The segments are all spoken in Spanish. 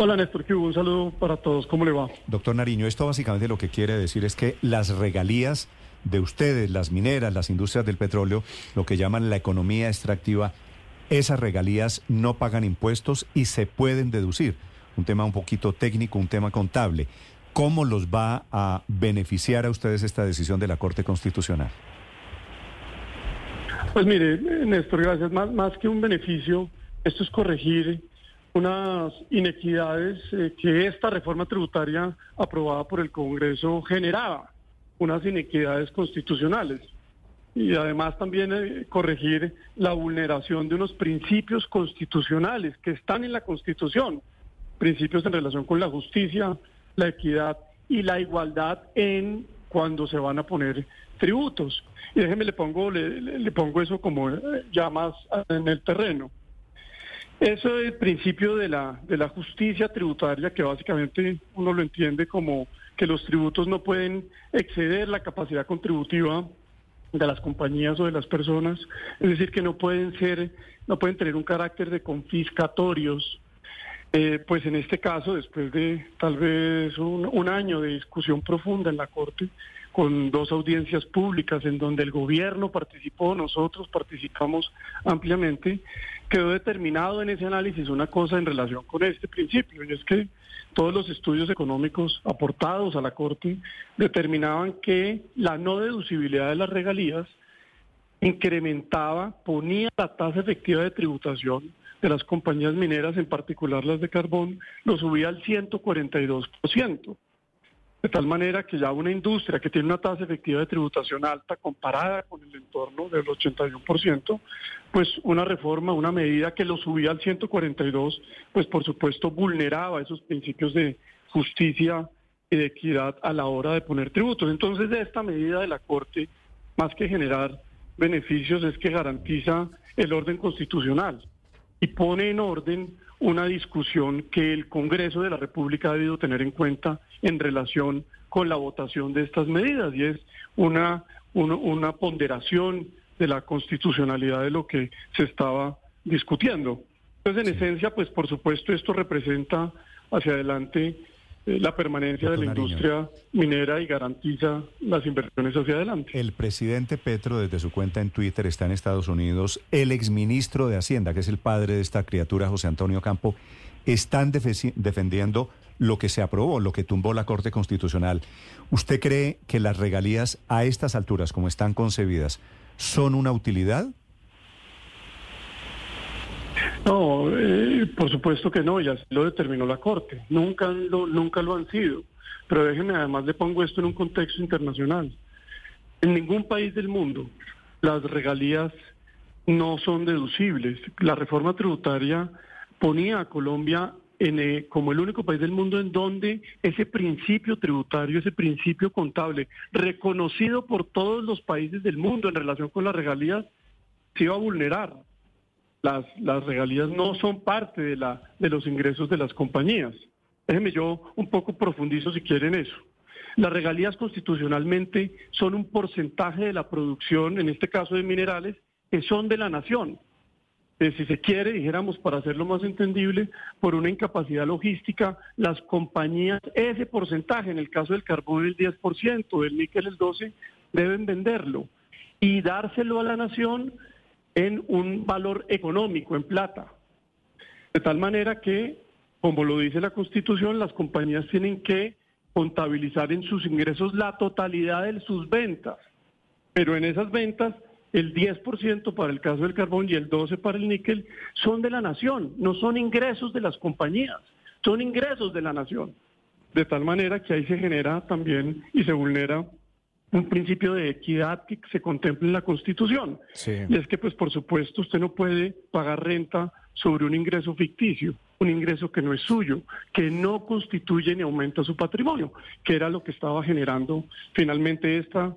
Hola Néstor, ¿qué hubo? un saludo para todos. ¿Cómo le va? Doctor Nariño, esto básicamente lo que quiere decir es que las regalías de ustedes, las mineras, las industrias del petróleo, lo que llaman la economía extractiva, esas regalías no pagan impuestos y se pueden deducir. Un tema un poquito técnico, un tema contable. ¿Cómo los va a beneficiar a ustedes esta decisión de la Corte Constitucional? Pues mire, Néstor, gracias. Más, más que un beneficio, esto es corregir unas inequidades eh, que esta reforma tributaria aprobada por el Congreso generaba, unas inequidades constitucionales. Y además también eh, corregir la vulneración de unos principios constitucionales que están en la Constitución, principios en relación con la justicia, la equidad y la igualdad en cuando se van a poner tributos. Y déjeme le pongo, le, pongo eso como eh, ya más en el terreno. Eso es el principio de la, de la justicia tributaria, que básicamente uno lo entiende como que los tributos no pueden exceder la capacidad contributiva de las compañías o de las personas, es decir, que no pueden ser, no pueden tener un carácter de confiscatorios. Eh, pues en este caso, después de tal vez un, un año de discusión profunda en la Corte, con dos audiencias públicas en donde el gobierno participó, nosotros participamos ampliamente, quedó determinado en ese análisis una cosa en relación con este principio, y es que todos los estudios económicos aportados a la Corte determinaban que la no deducibilidad de las regalías incrementaba, ponía la tasa efectiva de tributación de las compañías mineras, en particular las de carbón, lo subía al 142%. De tal manera que ya una industria que tiene una tasa efectiva de tributación alta comparada con el entorno del 81%, pues una reforma, una medida que lo subía al 142, pues por supuesto vulneraba esos principios de justicia y de equidad a la hora de poner tributos. Entonces, de esta medida de la Corte, más que generar beneficios, es que garantiza el orden constitucional y pone en orden una discusión que el Congreso de la República ha debido tener en cuenta en relación con la votación de estas medidas y es una, una, una ponderación de la constitucionalidad de lo que se estaba discutiendo. Entonces, en esencia, pues por supuesto esto representa hacia adelante eh, la permanencia de la industria minera y garantiza las inversiones hacia adelante. El presidente Petro, desde su cuenta en Twitter, está en Estados Unidos. El exministro de Hacienda, que es el padre de esta criatura, José Antonio Campo, están defendiendo lo que se aprobó, lo que tumbó la Corte Constitucional. ¿Usted cree que las regalías a estas alturas, como están concebidas, son una utilidad? No, eh, por supuesto que no, ya lo determinó la Corte. Nunca lo, nunca lo han sido. Pero déjenme, además le pongo esto en un contexto internacional. En ningún país del mundo las regalías no son deducibles. La reforma tributaria ponía a Colombia en, eh, como el único país del mundo en donde ese principio tributario, ese principio contable, reconocido por todos los países del mundo en relación con las regalías, se iba a vulnerar. Las, regalías no son parte de, la, de los ingresos de las compañías. Déjenme yo un poco profundizo si quieren eso. Las regalías constitucionalmente son un porcentaje de la producción, en este caso de minerales, que son de la nación. Eh, si se quiere, dijéramos, para hacerlo más entendible, por una incapacidad logística, las compañías, ese porcentaje, en el caso del carbón el 10%, del níquel el 12%, deben venderlo y dárselo a la nación en un valor económico, en plata. De tal manera que, como lo dice la Constitución, las compañías tienen que contabilizar en sus ingresos la totalidad de sus ventas, pero en esas ventas el 10% para el caso del carbón y el 12% para el níquel son de la nación, no son ingresos de las compañías, son ingresos de la nación. De tal manera que ahí se genera también y se vulnera un principio de equidad que se contempla en la Constitución. Y es que, pues, por supuesto, usted no puede pagar renta sobre un ingreso ficticio, un ingreso que no es suyo, que no constituye ni aumenta su patrimonio, que era lo que estaba generando finalmente esta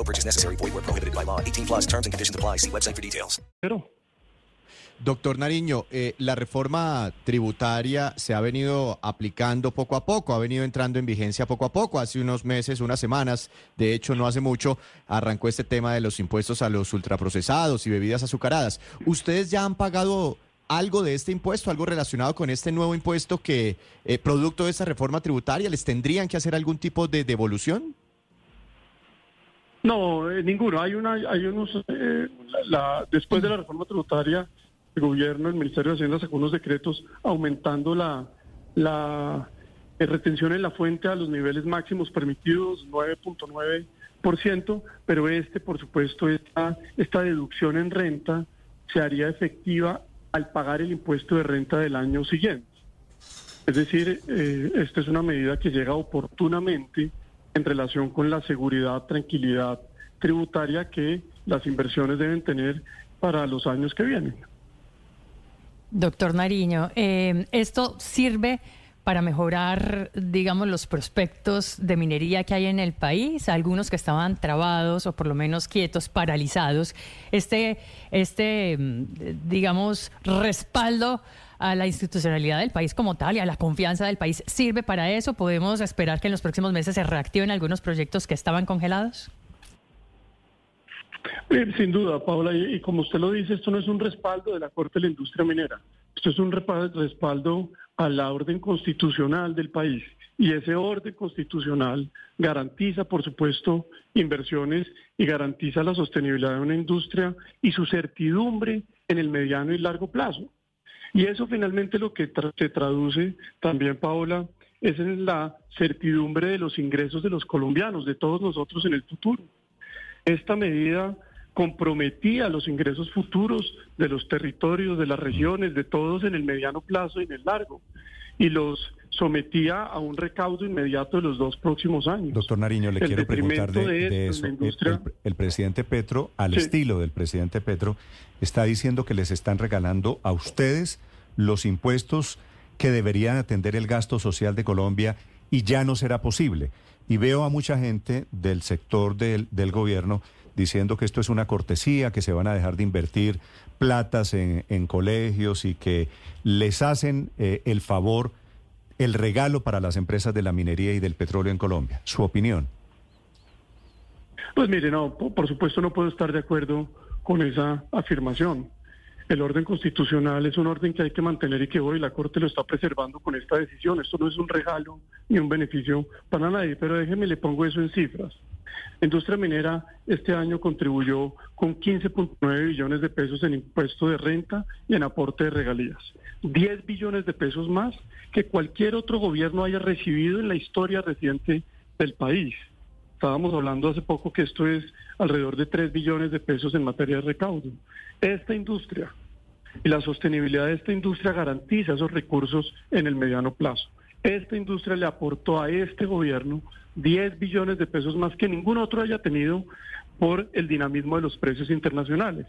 No purchase necessary. Void where prohibited by law. 18 plus terms and conditions apply. See website for details. Pero, Doctor Nariño, eh, la reforma tributaria se ha venido aplicando poco a poco, ha venido entrando en vigencia poco a poco. Hace unos meses, unas semanas, de hecho no hace mucho, arrancó este tema de los impuestos a los ultraprocesados y bebidas azucaradas. ¿Ustedes ya han pagado algo de este impuesto, algo relacionado con este nuevo impuesto que, eh, producto de esta reforma tributaria, les tendrían que hacer algún tipo de devolución? No, eh, ninguno. Hay una, hay unos, eh, la, después de la reforma tributaria, el gobierno, el Ministerio de Hacienda sacó unos decretos aumentando la, la eh, retención en la fuente a los niveles máximos permitidos, 9.9%, pero este, por supuesto, esta, esta deducción en renta se haría efectiva al pagar el impuesto de renta del año siguiente. Es decir, eh, esta es una medida que llega oportunamente en relación con la seguridad, tranquilidad tributaria que las inversiones deben tener para los años que vienen. Doctor Nariño, eh, ¿esto sirve para mejorar, digamos, los prospectos de minería que hay en el país? Algunos que estaban trabados o por lo menos quietos, paralizados. Este, este mm, digamos, respaldo a la institucionalidad del país como tal y a la confianza del país, ¿sirve para eso? ¿Podemos esperar que en los próximos meses se reactiven algunos proyectos que estaban congelados? Eh, Sin duda, Paula, y, y como usted lo dice, esto no es un respaldo de la Corte de la Industria Minera, esto es un respaldo a la orden constitucional del país. Y ese orden constitucional garantiza, por supuesto, inversiones y garantiza la sostenibilidad de una industria y su certidumbre en el mediano y largo plazo. Y eso finalmente lo que tra- se traduce también, Paola, es en la certidumbre de los ingresos de los colombianos, de todos nosotros en el futuro. Esta medida comprometía los ingresos futuros de los territorios, de las regiones, de todos en el mediano plazo y en el largo, y los sometía a un recaudo inmediato de los dos próximos años. Doctor Nariño, le El quiero preguntar de, eso. la El, industria- el- el presidente Petro, al Sí. estilo del presidente Petro, está diciendo que les están regalando a ustedes los impuestos que deberían atender el gasto social de Colombia y ya no será posible. Y veo a mucha gente del sector del, del gobierno diciendo que esto es una cortesía, que se van a dejar de invertir platas en, en colegios y que les hacen eh, el favor, el regalo para las empresas de la minería y del petróleo en Colombia. Su opinión. Pues mire, no, po- por supuesto no puedo estar de acuerdo con esa afirmación. El orden constitucional es un orden que hay que mantener y que hoy la Corte lo está preservando con esta decisión. Esto no es un regalo ni un beneficio para nadie, pero déjeme le pongo eso en cifras. La industria minera este año contribuyó con 15.9 billones de pesos en impuesto de renta y en aporte de regalías. 10 billones de pesos más que cualquier otro gobierno haya recibido en la historia reciente del país. Estábamos hablando hace poco que esto es alrededor de 3 billones de pesos en materia de recaudo. Esta industria y la sostenibilidad de esta industria garantiza esos recursos en el mediano plazo. Esta industria le aportó a este gobierno 10 billones de pesos más que ningún otro haya tenido por el dinamismo de los precios internacionales.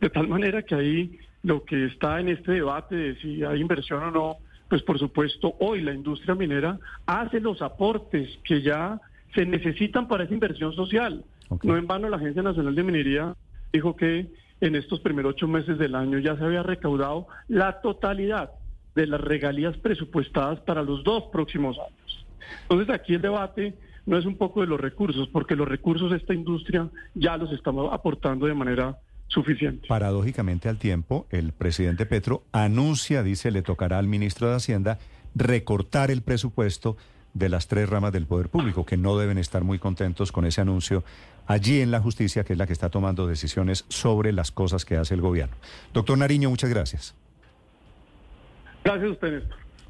De tal manera que ahí lo que está en este debate de si hay inversión o no, pues por supuesto hoy la industria minera hace los aportes que ya se necesitan para esa inversión social. No en vano la Agencia Nacional de Minería dijo que en estos primeros ocho meses del año ya se había recaudado la totalidad de las regalías presupuestadas para los dos próximos años. Entonces aquí el debate no es un poco de los recursos, porque los recursos de esta industria ya los estamos aportando de manera suficiente. Paradójicamente al tiempo, el presidente Petro anuncia, dice, le tocará al ministro de Hacienda recortar el presupuesto de las tres ramas del poder público, que no deben estar muy contentos con ese anuncio allí en la justicia, que es la que está tomando decisiones sobre las cosas que hace el gobierno. Doctor Nariño, muchas gracias. Gracias a usted, Néstor.